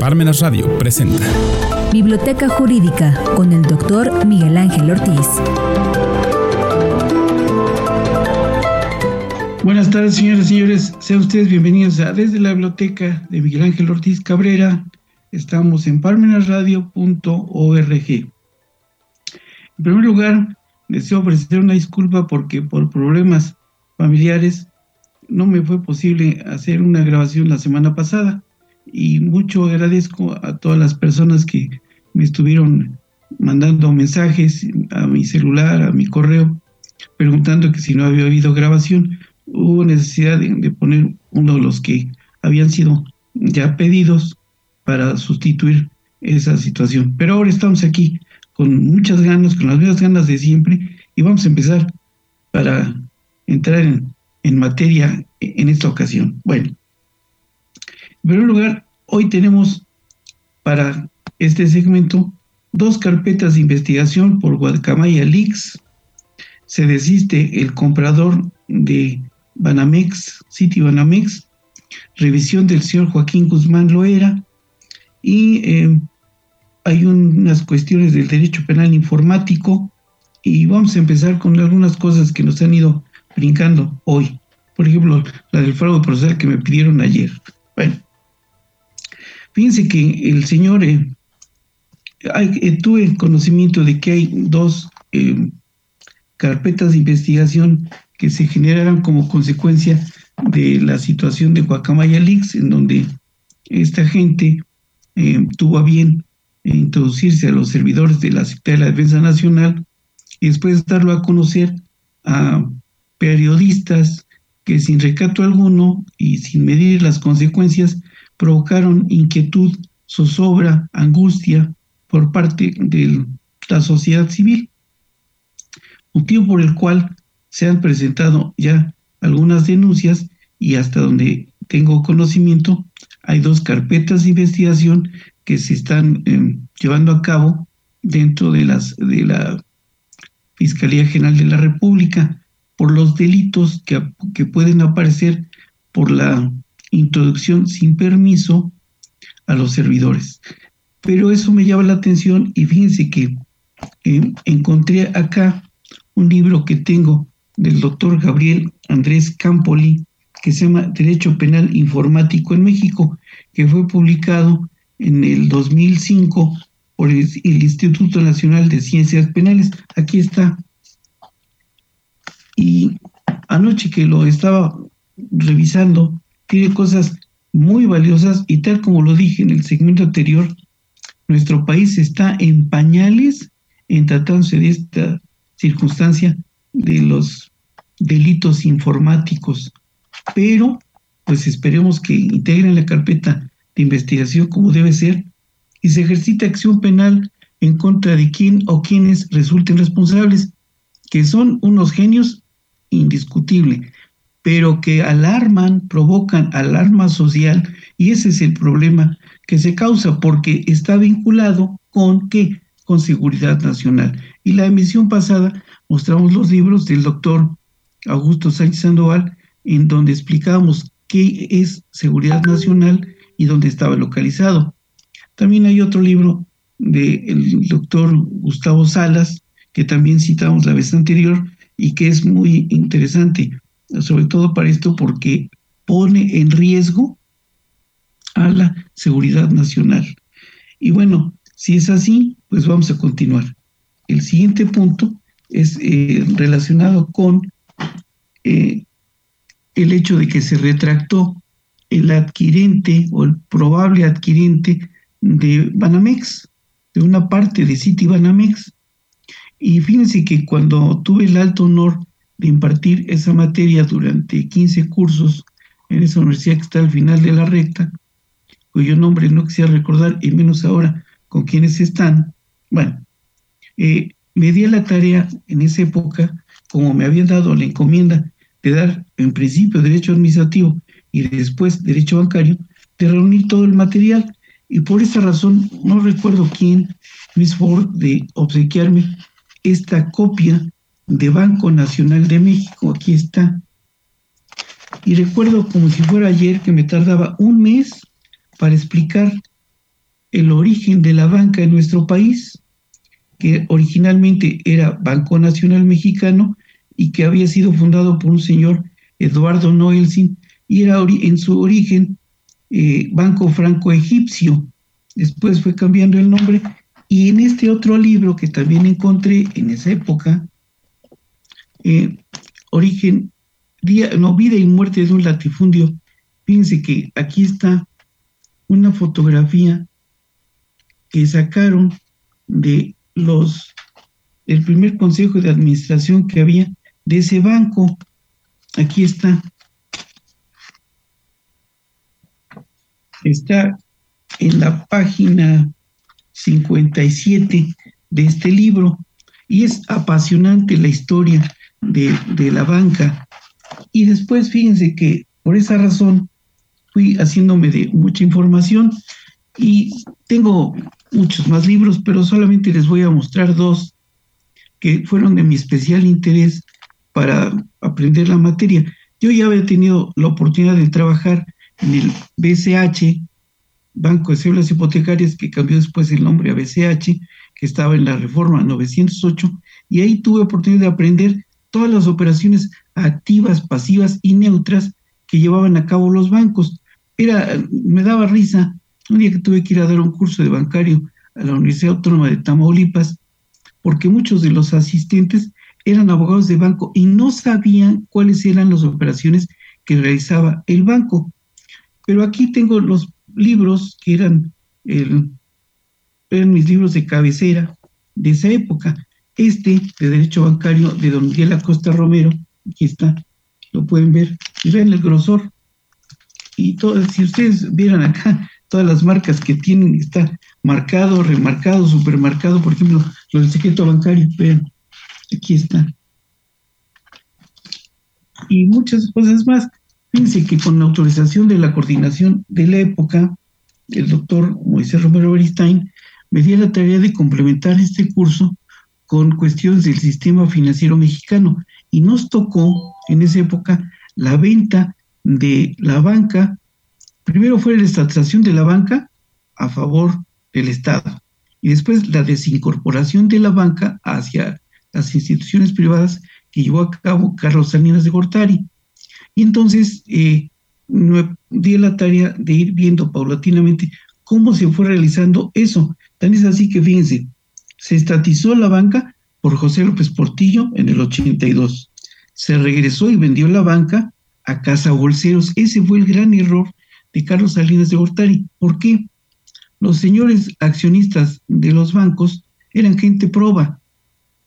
Parmenas Radio presenta Biblioteca Jurídica con el doctor Miguel Ángel Ortiz. Buenas tardes, señoras y señores. Sean ustedes bienvenidos a Desde la Biblioteca de Miguel Ángel Ortiz Cabrera. Estamos en parmenasradio.org. En primer lugar, deseo ofrecer una disculpa porque por problemas familiares no me fue posible hacer una grabación la semana pasada y mucho agradezco a todas las personas que me estuvieron mandando mensajes a mi celular, a mi correo, preguntando que si no había habido grabación. Hubo necesidad de, poner uno de los que habían sido ya pedidos para sustituir esa situación. Pero ahora estamos aquí con muchas ganas, con las mismas ganas de siempre, y vamos a empezar para entrar en, en materia en esta ocasión. Bueno, en primer lugar, hoy tenemos para este segmento dos carpetas de investigación por Guadalcamaya Leaks. Se desiste el comprador de Banamex, City Banamex, revisión del señor Joaquín Guzmán Loera y eh, hay unas cuestiones del derecho penal informático y vamos a empezar con algunas cosas que nos han ido brincando hoy. Por ejemplo, la del fraude procesal que me pidieron ayer. Fíjense que el señor, eh, eh, tuve conocimiento de que hay dos eh, carpetas de investigación que se generaron como consecuencia de la situación de Guacamaya Leaks, en donde esta gente tuvo a bien introducirse a los servidores de la Secretaría de la Defensa Nacional y después darlo a conocer a periodistas que sin recato alguno y sin medir las consecuencias provocaron inquietud, zozobra, angustia por parte de la sociedad civil, motivo por el cual se han presentado ya algunas denuncias y hasta donde tengo conocimiento hay dos carpetas de investigación que se están em, llevando a cabo dentro de las de la Fiscalía General de la República por los delitos que, que pueden aparecer por la introducción sin permiso a los servidores. Pero eso me llama la atención y fíjense que eh, encontré acá un libro que tengo del doctor Gabriel Andrés Campoli, que se llama Derecho Penal Informático en México, que fue publicado en el 2005 por el, el Instituto Nacional de Ciencias Penales. Aquí está. Y anoche que lo estaba revisando, tiene cosas muy valiosas y tal como lo dije en el segmento anterior, nuestro país está en pañales en tratándose de esta circunstancia de los delitos informáticos, pero pues esperemos que integren la carpeta de investigación como debe ser y se ejercite acción penal en contra de quien o quienes resulten responsables, que son unos genios indiscutible pero que alarman, provocan alarma social y ese es el problema que se causa porque está vinculado con qué? Con seguridad nacional. Y la emisión pasada mostramos los libros del doctor Augusto Sánchez Sandoval en donde explicábamos qué es seguridad nacional y dónde estaba localizado. También hay otro libro del doctor Gustavo Salas, que también citamos la vez anterior y que es muy interesante sobre todo para esto porque pone en riesgo a la seguridad nacional. Y bueno, si es así, pues vamos a continuar. El siguiente punto es eh, relacionado con eh, el hecho de que se retractó el adquirente o el probable adquirente de Banamex, de una parte de City Banamex. Y fíjense que cuando tuve el alto honor de impartir esa materia durante 15 cursos en esa universidad que está al final de la recta, cuyo nombre no quisiera recordar, y menos ahora con quienes están. Bueno, eh, me di a la tarea en esa época, como me habían dado la encomienda de dar en principio derecho administrativo y después derecho bancario, de reunir todo el material. Y por esa razón, no recuerdo quién me hizo de obsequiarme esta copia de Banco Nacional de México. Aquí está. Y recuerdo como si fuera ayer que me tardaba un mes para explicar el origen de la banca en nuestro país, que originalmente era Banco Nacional Mexicano y que había sido fundado por un señor Eduardo Noelsin y era en su origen eh, Banco Franco Egipcio. Después fue cambiando el nombre y en este otro libro que también encontré en esa época, eh, Origen, día, no, Vida y Muerte de un Latifundio, fíjense que aquí está una fotografía que sacaron de los el primer consejo de administración que había de ese banco. Aquí está. Está en la página 57 de este libro y es apasionante la historia de, la banca. Y después fíjense que por esa razón fui haciéndome de mucha información y tengo muchos más libros, pero solamente les voy a mostrar dos que fueron de mi especial interés para aprender la materia. Yo ya había tenido la oportunidad de trabajar en el BCH, Banco de Células Hipotecarias, que cambió después el nombre a BCH, que estaba en la reforma 908, y ahí tuve oportunidad de aprender todas las operaciones activas, pasivas y neutras que llevaban a cabo los bancos. Era, me daba risa un día que tuve que ir a dar un curso de bancario a la Universidad Autónoma de Tamaulipas, porque muchos de los asistentes eran abogados de banco y no sabían cuáles eran las operaciones que realizaba el banco. Pero aquí tengo los libros que eran, eran mis libros de cabecera de esa época. Este de Derecho Bancario de Don Miguel Acosta Romero, aquí está, lo pueden ver, y vean el grosor. Y todo, si ustedes vieran acá todas las marcas que tienen, está marcado, remarcado, supermarcado, por ejemplo, lo del secreto bancario, vean, aquí está. Y muchas cosas más. Fíjense que con la autorización de la coordinación de la época, el doctor Moisés Romero Beristain me dio la tarea de complementar este curso con cuestiones del sistema financiero mexicano y nos tocó en esa época la venta de la banca Primero fue la estatización de la banca a favor del Estado y después la desincorporación de la banca hacia las instituciones privadas que llevó a cabo Carlos Salinas de Gortari. Y entonces eh, me di la tarea de ir viendo paulatinamente cómo se fue realizando eso. Tan es así que fíjense, se estatizó la banca por José López Portillo en el 82. Se regresó y vendió la banca a Casa Bolseros. Ese fue el gran error de Carlos Salinas de Gortari. ¿Por qué? Los señores accionistas de los bancos eran gente proba,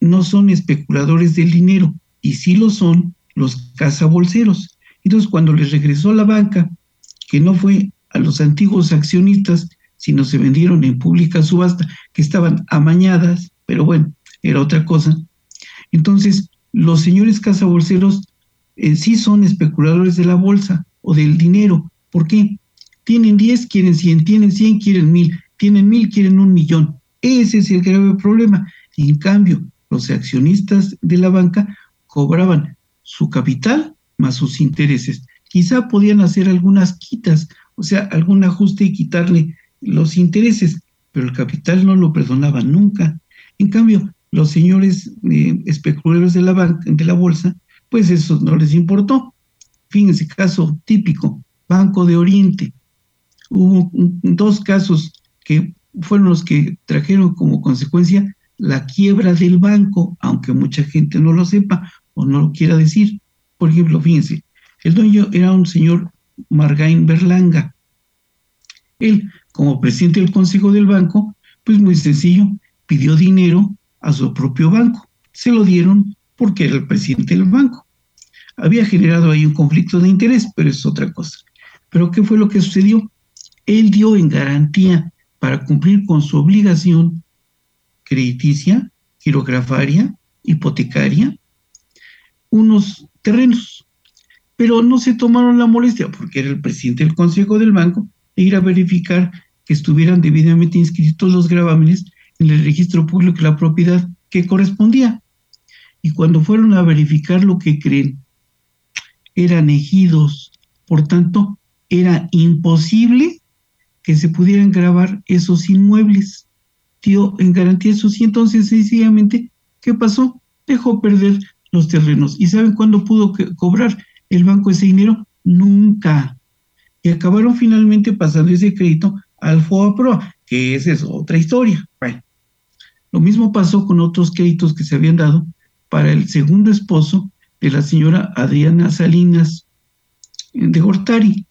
no son especuladores del dinero, y sí lo son los cazabolseros. Entonces, cuando les regresó la banca, que no fue a los antiguos accionistas, sino se vendieron en pública subasta, que estaban amañadas, pero bueno, era otra cosa. Entonces, los señores cazabolseros en sí son especuladores de la bolsa o del dinero, ¿Por qué? Tienen 10, quieren 100, tienen 100, quieren 1000, tienen 1000, quieren un millón. Ese es el grave problema. En cambio, los accionistas de la banca cobraban su capital más sus intereses. Quizá podían hacer algunas quitas, o sea, algún ajuste y quitarle los intereses, pero el capital no lo perdonaban nunca. En cambio, los señores eh, especuladores de la banca, de la bolsa, pues eso no les importó. Fíjense, caso típico, Banco de Oriente. Hubo dos casos que fueron los que trajeron como consecuencia la quiebra del banco, aunque mucha gente no lo sepa o no lo quiera decir. Por ejemplo, fíjense, el dueño era un señor Margain Berlanga. Él, como presidente del consejo del banco, pues muy sencillo, pidió dinero a su propio banco. Se lo dieron porque era el presidente del banco. Había generado ahí un conflicto de interés, pero es otra cosa. Pero ¿qué fue lo que sucedió? Él dio en garantía para cumplir con su obligación crediticia, girografaria, hipotecaria, unos terrenos. Pero no se tomaron la molestia, porque era el presidente del Consejo del Banco, ir a verificar que estuvieran debidamente inscritos los gravámenes en el registro público de la propiedad que correspondía. Y cuando fueron a verificar lo que creen, eran ejidos. Por tanto, era imposible que se pudieran grabar esos inmuebles. Dio en garantía eso sí, entonces sencillamente, ¿qué pasó? Dejó perder los terrenos. ¿Y saben cuándo pudo cobrar el banco ese dinero? Nunca. Y acabaron finalmente pasando ese crédito al FOA que esa es otra historia. Bueno, lo mismo pasó con otros créditos que se habían dado para el segundo esposo de la señora Adriana Salinas de Gortari.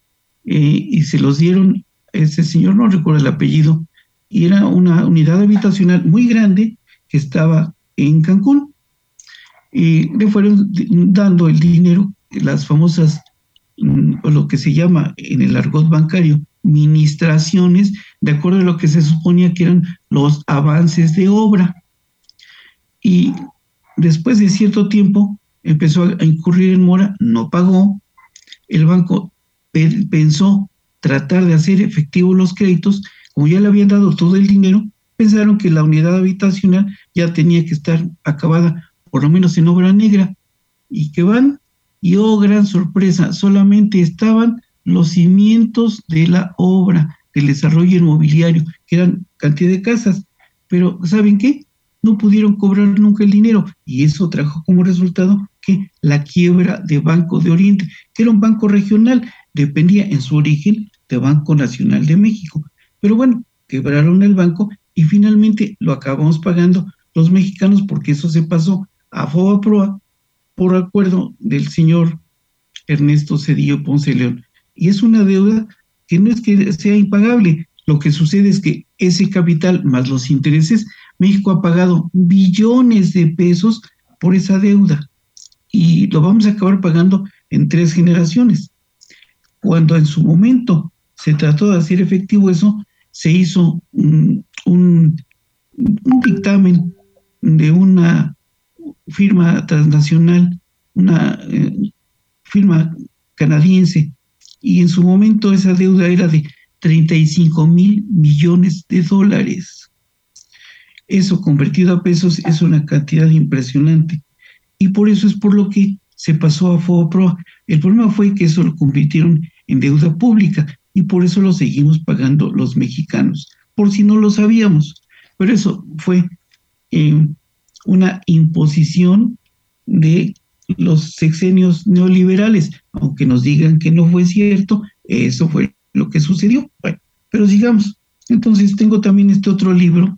Eh, y se los dieron, ese señor no recuerdo el apellido, y era una unidad habitacional muy grande que estaba en Cancún. Y le fueron dando el dinero, las famosas, o lo que se llama en el argot bancario, ministraciones, de acuerdo a lo que se suponía que eran los avances de obra. Y después de cierto tiempo empezó a incurrir en mora, no pagó, el banco pensó tratar de hacer efectivos los créditos, como ya le habían dado todo el dinero, pensaron que la unidad habitacional ya tenía que estar acabada, por lo menos en obra negra, y que van, y oh, gran sorpresa, solamente estaban los cimientos de la obra, del desarrollo inmobiliario, que eran cantidad de casas, pero ¿saben qué? No pudieron cobrar nunca el dinero y eso trajo como resultado que la quiebra de Banco de Oriente, que era un banco regional, dependía en su origen de Banco Nacional de México. Pero bueno, quebraron el banco y finalmente lo acabamos pagando los mexicanos porque eso se pasó a FOBA Proa por acuerdo del señor Ernesto Cedillo Ponce León. Y es una deuda que no es que sea impagable, lo que sucede es que ese capital más los intereses, México ha pagado billones de pesos por esa deuda y lo vamos a acabar pagando en tres generaciones. Cuando en su momento se trató de hacer efectivo eso, se hizo un, un, dictamen de una firma transnacional, una eh, firma canadiense, y en su momento esa deuda era de 35 mil millones de dólares. Eso convertido a pesos es una cantidad impresionante y por eso es por lo que se pasó a FOBAPROA. El problema fue que eso lo convirtieron en deuda pública y por eso lo seguimos pagando los mexicanos, por si no lo sabíamos. Pero eso fue eh, una imposición de los sexenios neoliberales, aunque nos digan que no fue cierto, eso fue lo que sucedió. Bueno, pero sigamos. Entonces tengo también este otro libro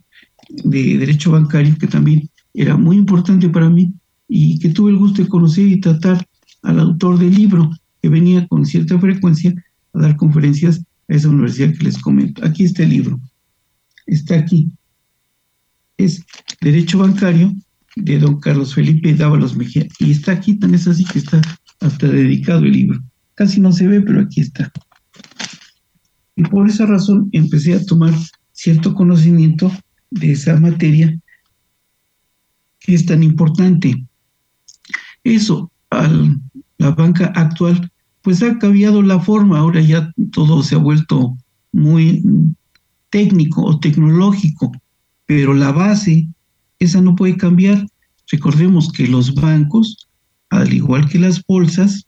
de derecho bancario que también era muy importante para mí, y que tuve el gusto de conocer y tratar al autor del libro, que venía con cierta frecuencia a dar conferencias a esa universidad que les comento. Aquí está el libro, está aquí. Es Derecho Bancario de don Carlos Felipe Dávalos Mejía. Y está aquí, tan es así que está hasta dedicado el libro. Casi no se ve, pero aquí está. Y por esa razón empecé a tomar cierto conocimiento de esa materia que es tan importante. Eso, al, la banca actual, pues ha cambiado la forma, ahora ya todo se ha vuelto muy técnico o tecnológico, pero la base, esa no puede cambiar. Recordemos que los bancos, al igual que las bolsas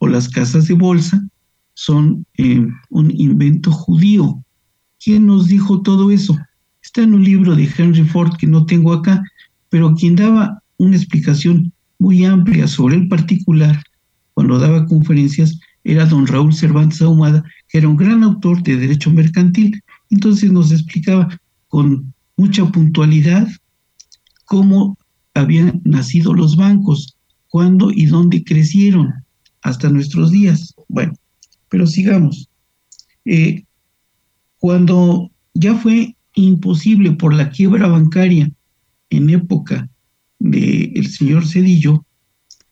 o las casas de bolsa, son eh, un invento judío. ¿Quién nos dijo todo eso? Está en un libro de Henry Ford que no tengo acá, pero quien daba una explicación muy amplia sobre el particular cuando daba conferencias era don Raúl Cervantes Ahumada, que era un gran autor de derecho mercantil. Entonces nos explicaba con mucha puntualidad cómo habían nacido los bancos, cuándo y dónde crecieron hasta nuestros días. Bueno, pero sigamos. Eh, cuando ya fue imposible por la quiebra bancaria en época del señor Cedillo,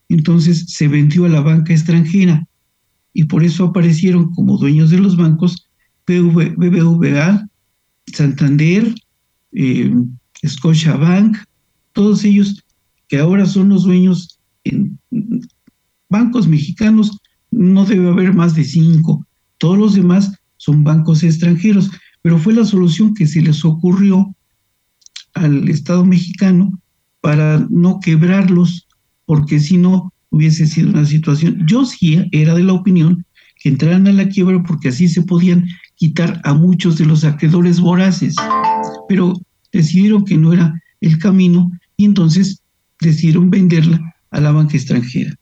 entonces se vendió a la banca extranjera y por eso aparecieron como dueños de los bancos BBVA, Santander, eh, Scotiabank, todos ellos que ahora son los dueños en bancos mexicanos, no debe haber más de cinco, todos los demás son bancos extranjeros, pero fue la solución que se les ocurrió al Estado mexicano para no quebrarlos, porque si no hubiese sido una situación. Yo sí era de la opinión que entraran a la quiebra porque así se podían quitar a muchos de los acreedores voraces. Pero decidieron que no era el camino y entonces decidieron venderla a la banca extranjera.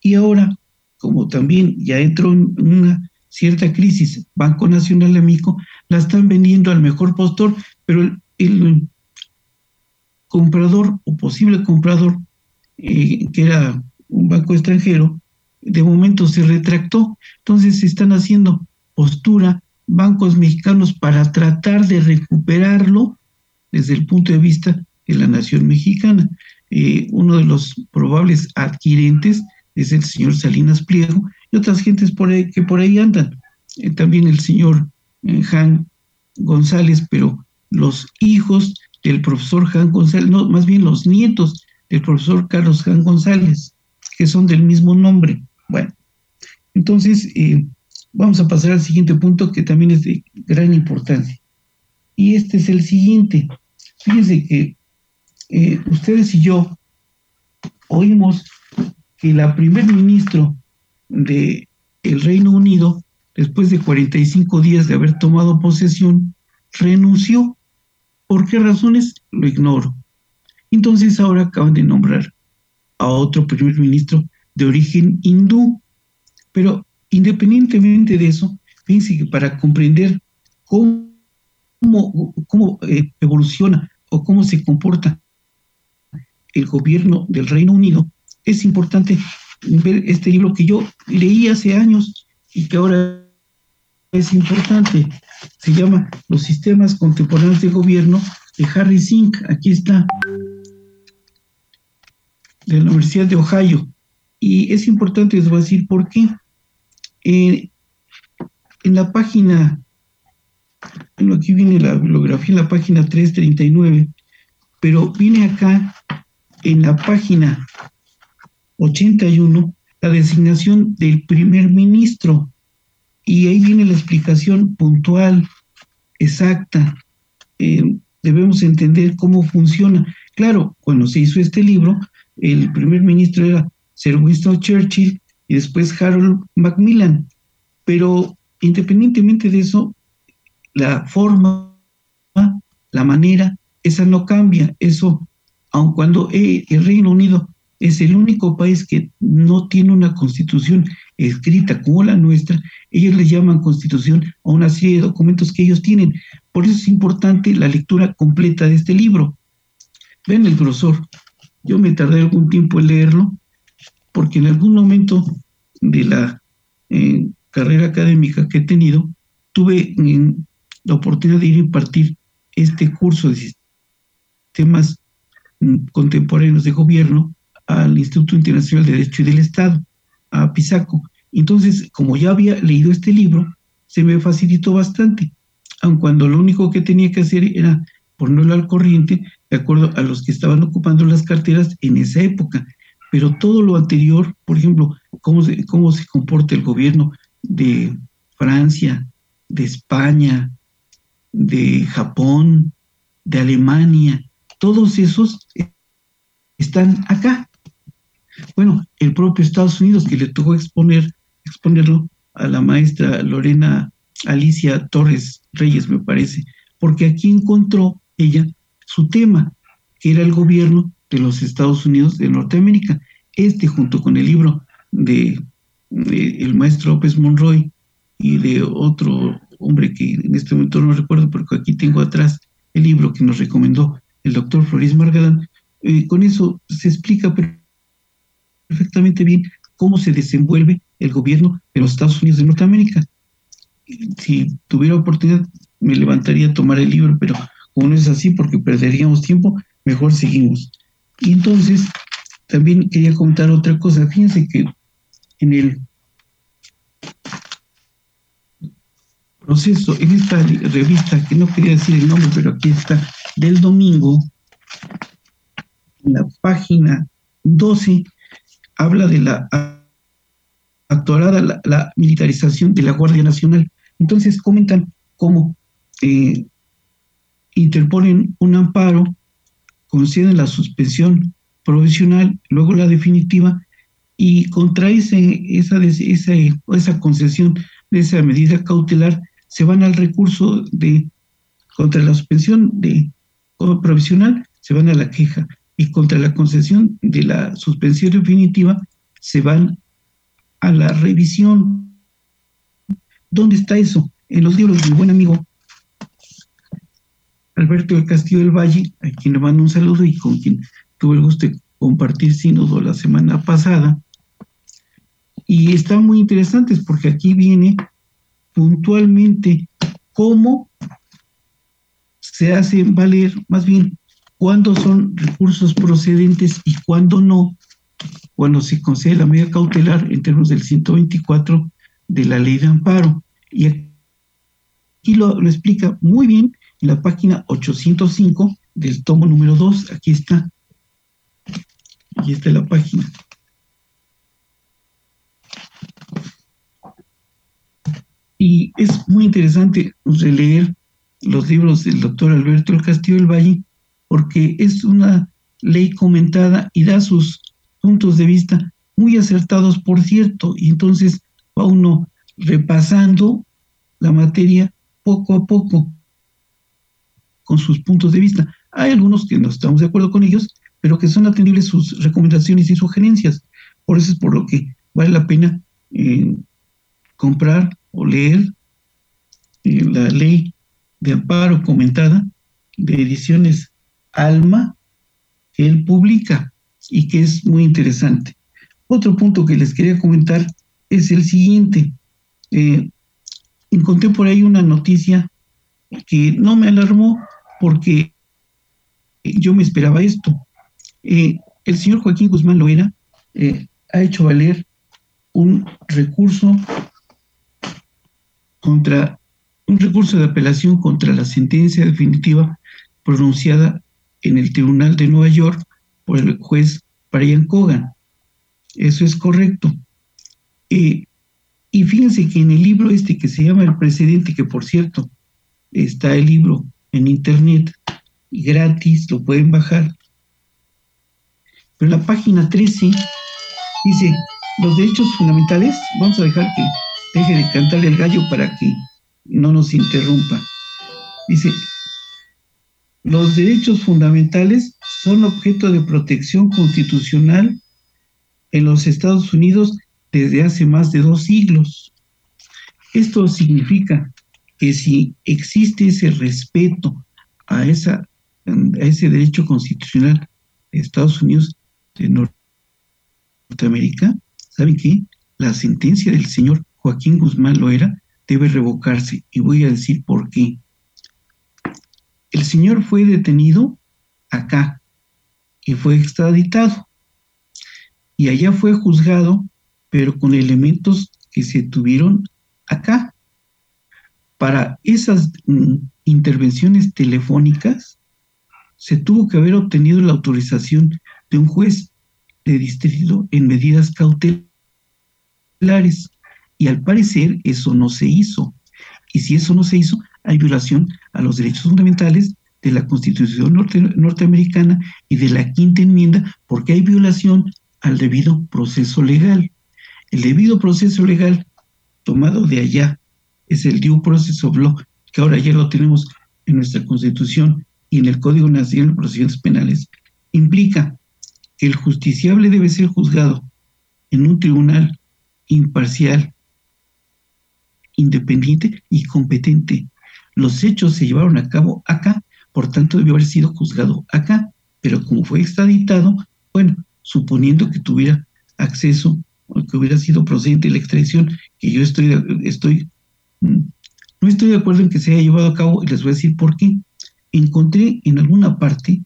Y ahora, como también ya entró en una cierta crisis, Banco Nacional de México, la están vendiendo al mejor postor, pero el, comprador o posible comprador, eh, que era un banco extranjero, de momento se retractó. Entonces se están haciendo postura bancos mexicanos para tratar de recuperarlo desde el punto de vista de la nación mexicana. Eh, uno de los probables adquirentes es el señor Salinas Pliego y otras gentes por ahí, que por ahí andan. Eh, también el señor eh, González, pero los hijos del profesor Jan González, no, más bien los nietos del profesor Carlos Jan González, que son del mismo nombre. Entonces vamos a pasar al siguiente punto que también es de gran importancia. Y este es el siguiente. Fíjense que eh, ustedes y yo oímos que la primer ministro de el Reino Unido, después de 45 días de haber tomado posesión, renunció. ¿Por qué razones? Lo ignoro. Entonces ahora acaban de nombrar a otro primer ministro de origen hindú. Pero independientemente de eso, fíjense que para comprender cómo, eh, evoluciona o cómo se comporta el gobierno del Reino Unido, es importante ver este libro que yo leí hace años y que ahora es importante. Se llama Los sistemas contemporáneos de gobierno de Harry Zink. Aquí está, de la Universidad de Ohio. Y es importante, les decir por qué. Eh, en la página, bueno, aquí viene la bibliografía en la página 339, pero viene acá en la página 81 la designación del primer ministro y ahí viene la explicación puntual, exacta. Eh, debemos entender cómo funciona. Claro, cuando se hizo este libro, el primer ministro era Sir Winston Churchill y después Harold Macmillan. Pero independientemente de eso, la forma, la manera, esa no cambia. Eso aun cuando eh, el Reino Unido es el único país que no tiene una constitución escrita como la nuestra, ellos le llaman constitución a una serie de documentos que ellos tienen. Por eso es importante la lectura completa de este libro. Ven el grosor. Yo me tardé algún tiempo en leerlo, porque en algún momento de la eh, carrera académica que he tenido, tuve mm, la oportunidad de ir a impartir este curso de sistemas contemporáneos de gobierno al Instituto Internacional de Derecho y del Estado, a Pisaco. Entonces, como ya había leído este libro, se me facilitó bastante, aun cuando lo único que tenía que hacer era ponerlo al corriente de acuerdo a los que estaban ocupando las carteras en esa época. Pero todo lo anterior, por ejemplo, cómo se, cómo se comporta el gobierno de Francia, de España, de Japón, de Alemania, todos esos están acá. Bueno, el propio Estados Unidos que le tocó exponer, exponerlo a la maestra Lorena Alicia Torres Reyes, me parece, porque aquí encontró ella su tema, que era el gobierno de los Estados Unidos de Norteamérica. Este, junto con el libro de, el maestro López Monroy y de otro hombre que en este momento no recuerdo, porque aquí tengo atrás el libro que nos recomendó el doctor Floris Margadán, eh, con eso se explica perfectamente bien cómo se desenvuelve el gobierno de los Estados Unidos de Norteamérica. Si tuviera oportunidad, me levantaría a tomar el libro, pero como no es así, porque perderíamos tiempo, mejor seguimos. Y entonces, también quería contar otra cosa. Fíjense que en el proceso, en esta revista, que no quería decir el nombre, pero aquí está, del domingo, en la página 12, habla de la actualada la, militarización de la Guardia Nacional. Entonces comentan cómo eh, interponen un amparo, conceden la suspensión provisional, luego la definitiva, y contra esa, esa, esa concesión de esa medida cautelar se van al recurso de contra la suspensión de provisional se van a la queja y contra la concesión de la suspensión definitiva se van a la revisión. ¿Dónde está eso? En los libros de mi buen amigo Alberto del Castillo del Valle, a quien le mando un saludo y con quien tuve el gusto de compartir sínodo la semana pasada. Y están muy interesantes porque aquí viene puntualmente cómo se hace valer, más bien, cuándo son recursos procedentes y cuándo no, cuando se concede la medida cautelar en términos del 124 de la ley de amparo. Y aquí lo, lo explica muy bien en la página 805 del tomo número 2. Aquí está. Aquí está la página. Y es muy interesante releer los libros del doctor Alberto El Castillo del Valle, porque es una ley comentada y da sus puntos de vista muy acertados, por cierto, y entonces va uno repasando la materia poco a poco con sus puntos de vista. Hay algunos que no estamos de acuerdo con ellos, pero que son atendibles sus recomendaciones y sugerencias. Por eso es por lo que vale la pena eh, comprar o leer eh, la ley de amparo comentada de ediciones Alma que él publica y que es muy interesante. Otro punto que les quería comentar es el siguiente. Eh, encontré por ahí una noticia que no me alarmó porque yo me esperaba esto. Eh, el señor Joaquín Guzmán Loera ha hecho valer un recurso contra un recurso de apelación contra la sentencia definitiva pronunciada en el Tribunal de Nueva York por el juez Brian Cogan. Eso es correcto. Eh, y fíjense que en el libro este que se llama El Precedente, que por cierto está el libro en internet gratis, lo pueden bajar. Pero la página 13 dice, los derechos fundamentales, vamos a dejar que deje de cantarle el gallo para que no nos interrumpa. Dice, los derechos fundamentales son objeto de protección constitucional en los Estados Unidos desde hace más de dos siglos. Esto significa que si existe ese respeto a, esa, a ese derecho constitucional de Estados Unidos de Norteamérica, ¿saben qué? La sentencia del señor Joaquín Guzmán Loera debe revocarse y voy a decir por qué. El señor fue detenido acá y fue extraditado y allá fue juzgado, pero con elementos que se tuvieron acá. Para esas mm, intervenciones telefónicas se tuvo que haber obtenido la autorización de un juez de distrito en medidas cautelares y al parecer eso no se hizo. Y si eso no se hizo, hay violación a los derechos fundamentales de la Constitución norteamericana y de la quinta enmienda, porque hay violación al debido proceso legal. El debido proceso legal tomado de allá es el due process of law, que ahora ya lo tenemos en nuestra Constitución y en el Código Nacional de Procedimientos Penales, implica que el justiciable debe ser juzgado en un tribunal imparcial independiente y competente. Los hechos se llevaron a cabo acá, por tanto debió haber sido juzgado acá, pero como fue extraditado, bueno, suponiendo que tuviera acceso o que hubiera sido procedente la extradición, que yo estoy, estoy, no estoy de acuerdo en que se haya llevado a cabo, y les voy a decir por qué. Encontré en alguna parte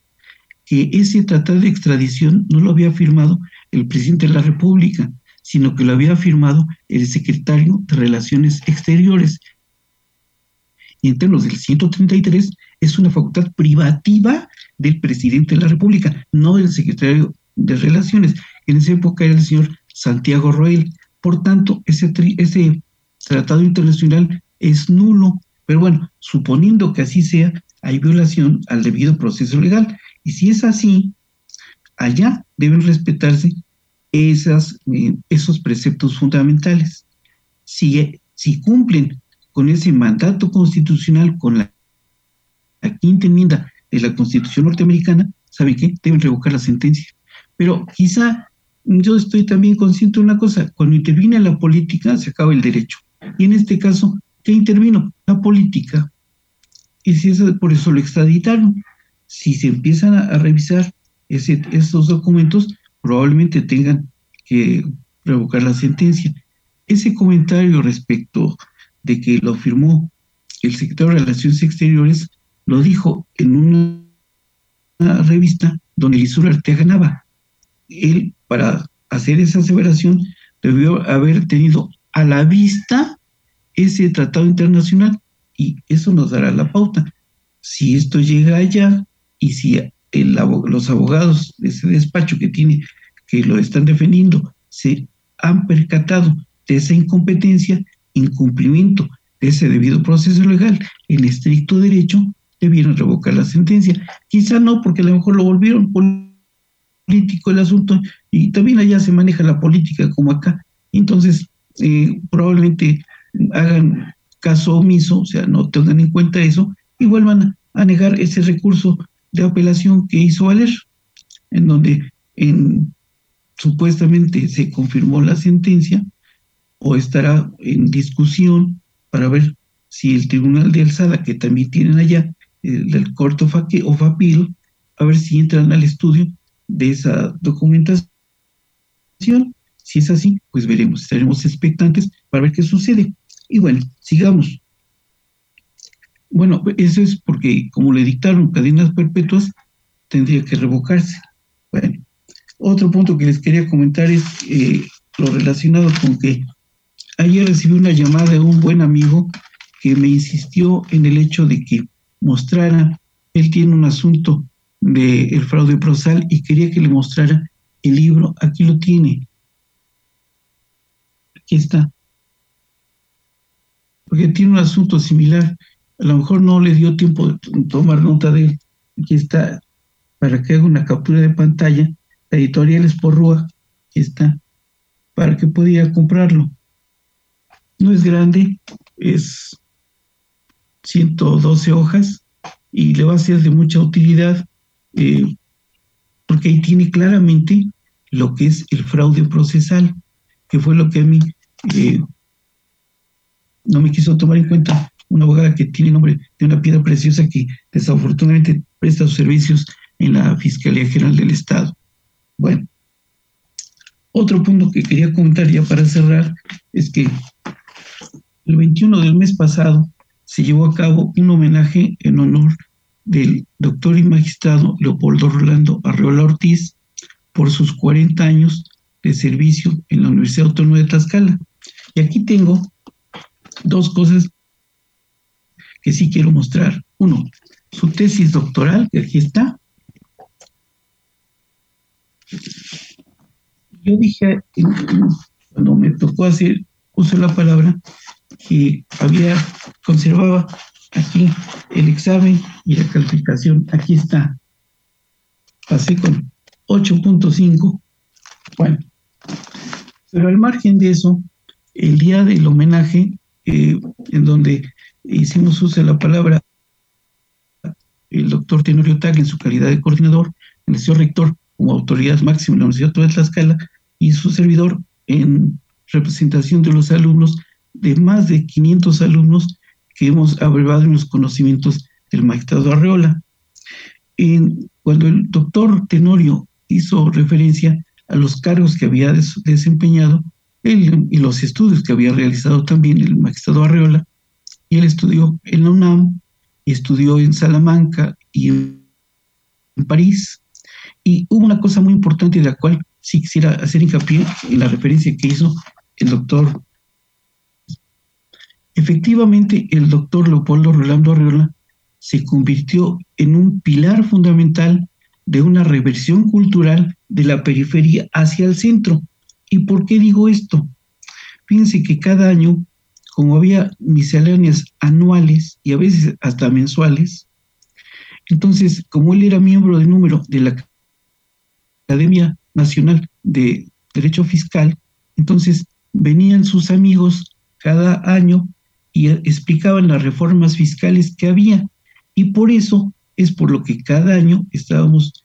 que ese tratado de extradición no lo había firmado el presidente de la República, sino que lo había firmado el secretario de Relaciones Exteriores. Y en términos del 133, es una facultad privativa del presidente de la República, no del secretario de Relaciones. En esa época era el señor Santiago Roel. Por tanto, ese, ese tratado internacional es nulo. Pero bueno, suponiendo que así sea, hay violación al debido proceso legal. Y si es así, allá deben respetarse eh, esos preceptos fundamentales. Si, si cumplen con ese mandato constitucional, con la, la quinta enmienda de la Constitución norteamericana, ¿saben qué? Deben revocar la sentencia. Pero quizá yo estoy también consciente de una cosa, cuando interviene la política se acaba el derecho. Y en este caso, ¿qué intervino? La política. Y si eso, por eso lo extraditaron. Si se empiezan a, revisar ese, esos documentos, probablemente tengan que revocar la sentencia. Ese comentario respecto de que lo firmó el secretario de Relaciones Exteriores, lo dijo en una, revista donde Lisura Arteaga ganaba. Él para hacer esa aseveración debió haber tenido a la vista ese tratado internacional y eso nos dará la pauta. Si esto llega allá y si los abogados de ese despacho que tiene, que lo están defendiendo, se han percatado de esa incompetencia, incumplimiento de ese debido proceso legal en estricto derecho, debieron revocar la sentencia. Quizá no, porque a lo mejor lo volvieron político el asunto y también allá se maneja la política como acá. Entonces, eh, probablemente hagan caso omiso, o sea, no tengan en cuenta eso y vuelvan a, negar ese recurso de apelación que hizo valer, en donde en, supuestamente se confirmó la sentencia o estará en discusión para ver si el tribunal de alzada, que también tienen allá, el del corto o FAPIL, a ver si entran al estudio de esa documentación. Si es así, pues veremos, estaremos expectantes para ver qué sucede. Y bueno, sigamos. Bueno, eso es porque como le dictaron cadenas perpetuas, tendría que revocarse. Bueno, otro punto que les quería comentar es eh, lo relacionado con que ayer recibí una llamada de un buen amigo que me insistió en el hecho de que mostrara, él tiene un asunto del el fraude prosal y quería que le mostrara el libro. Aquí lo tiene. Aquí está. Porque tiene un asunto similar. A lo mejor no le dio tiempo de tomar nota de él. Aquí está. Para que haga una captura de pantalla. La editorial por Rúa. Aquí está. Para que pudiera comprarlo. No es grande. Es 112 hojas y le va a ser de mucha utilidad eh, porque ahí tiene claramente lo que es el fraude procesal, que fue lo que a mí eh, no me quiso tomar en cuenta una abogada que tiene nombre de una piedra preciosa que desafortunadamente presta sus servicios en la Fiscalía General del Estado. Bueno, otro punto que quería comentar ya para cerrar es que el 21 del mes pasado se llevó a cabo un homenaje en honor del doctor y magistrado Leopoldo Rolando Arreola Ortiz por sus 40 años de servicio en la Universidad Autónoma de Tlaxcala. Y aquí tengo dos cosas que sí quiero mostrar. Uno, su tesis doctoral, que aquí está. Yo dije, cuando me tocó hacer uso la palabra, que había, conservaba aquí el examen y la calificación, aquí está. Pasé con 8.5. Bueno, pero al margen de eso, el día del homenaje, eh, en donde hicimos uso de la palabra el doctor Tenorio Tag en su calidad de coordinador, el señor rector como autoridad máxima de la Universidad de Tlaxcala y su servidor en representación de los alumnos, de más de 500 alumnos que hemos abrevado en los conocimientos del magistrado Arreola. En, cuando el doctor Tenorio hizo referencia a los cargos que había desempeñado él, y los estudios que había realizado también el magistrado Arreola, y él estudió en la UNAM, y estudió en Salamanca y en, París. Y hubo una cosa muy importante de la cual sí quisiera hacer hincapié en la referencia que hizo el doctor Efectivamente, el doctor Leopoldo Rolando Arreola se convirtió en un pilar fundamental de una reversión cultural de la periferia hacia el centro. ¿Y por qué digo esto? Fíjense que cada año, como había misceláneas anuales y a veces hasta mensuales, entonces, como él era miembro de número de la Academia Nacional de derecho fiscal, entonces venían sus amigos cada año y explicaban las reformas fiscales que había. Y por eso es por lo que cada año estábamos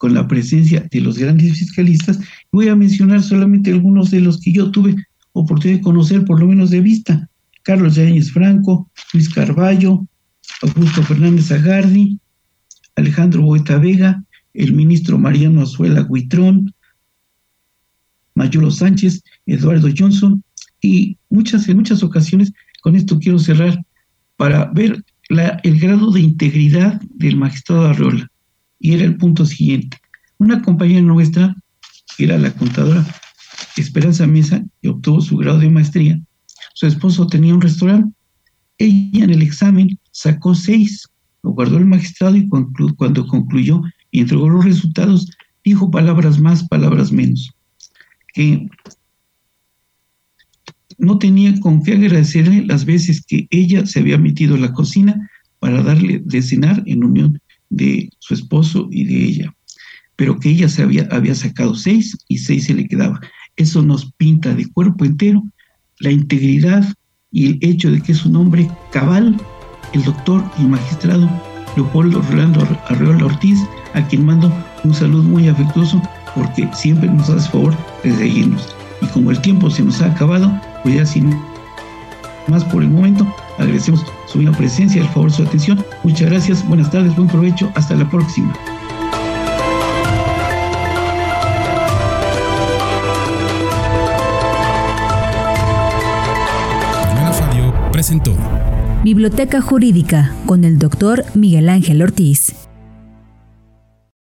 con la presencia de los grandes fiscalistas. Voy a mencionar solamente algunos de los que yo tuve oportunidad de conocer, por lo menos de vista. Carlos Yáñez Franco, Luis Carballo, Augusto Fernández Agardi, Alejandro Boeta Vega, el ministro Mariano Azuela Huitrón, Mayolo Sánchez, Eduardo Johnson, y muchas, en muchas ocasiones, con esto quiero cerrar, para ver el grado de integridad del magistrado Arreola. Y era el punto siguiente. Una compañera nuestra, que era la contadora Esperanza Mesa, que obtuvo su grado de maestría, su esposo tenía un restaurante. Ella en el examen sacó seis, lo guardó el magistrado y cuando concluyó y entregó los resultados, dijo palabras más, palabras menos. Que no tenía con qué agradecerle las veces que ella se había metido en la cocina para darle de cenar en unión de su esposo y de ella, pero que ella se había, había sacado seis y seis se le quedaba. Eso nos pinta de cuerpo entero la integridad y el hecho de que es un hombre cabal, el doctor y magistrado Leopoldo Rolando Arreola Ortiz, a quien mando un saludo muy afectuoso porque siempre nos hace favor de seguirnos. Y como el tiempo se nos ha acabado, pues ya sin más por el momento, agradecemos su presencia, el favor de su atención. Muchas gracias, buenas tardes, buen provecho, hasta la próxima. presentó Biblioteca Jurídica con el doctor Miguel Ángel Ortiz.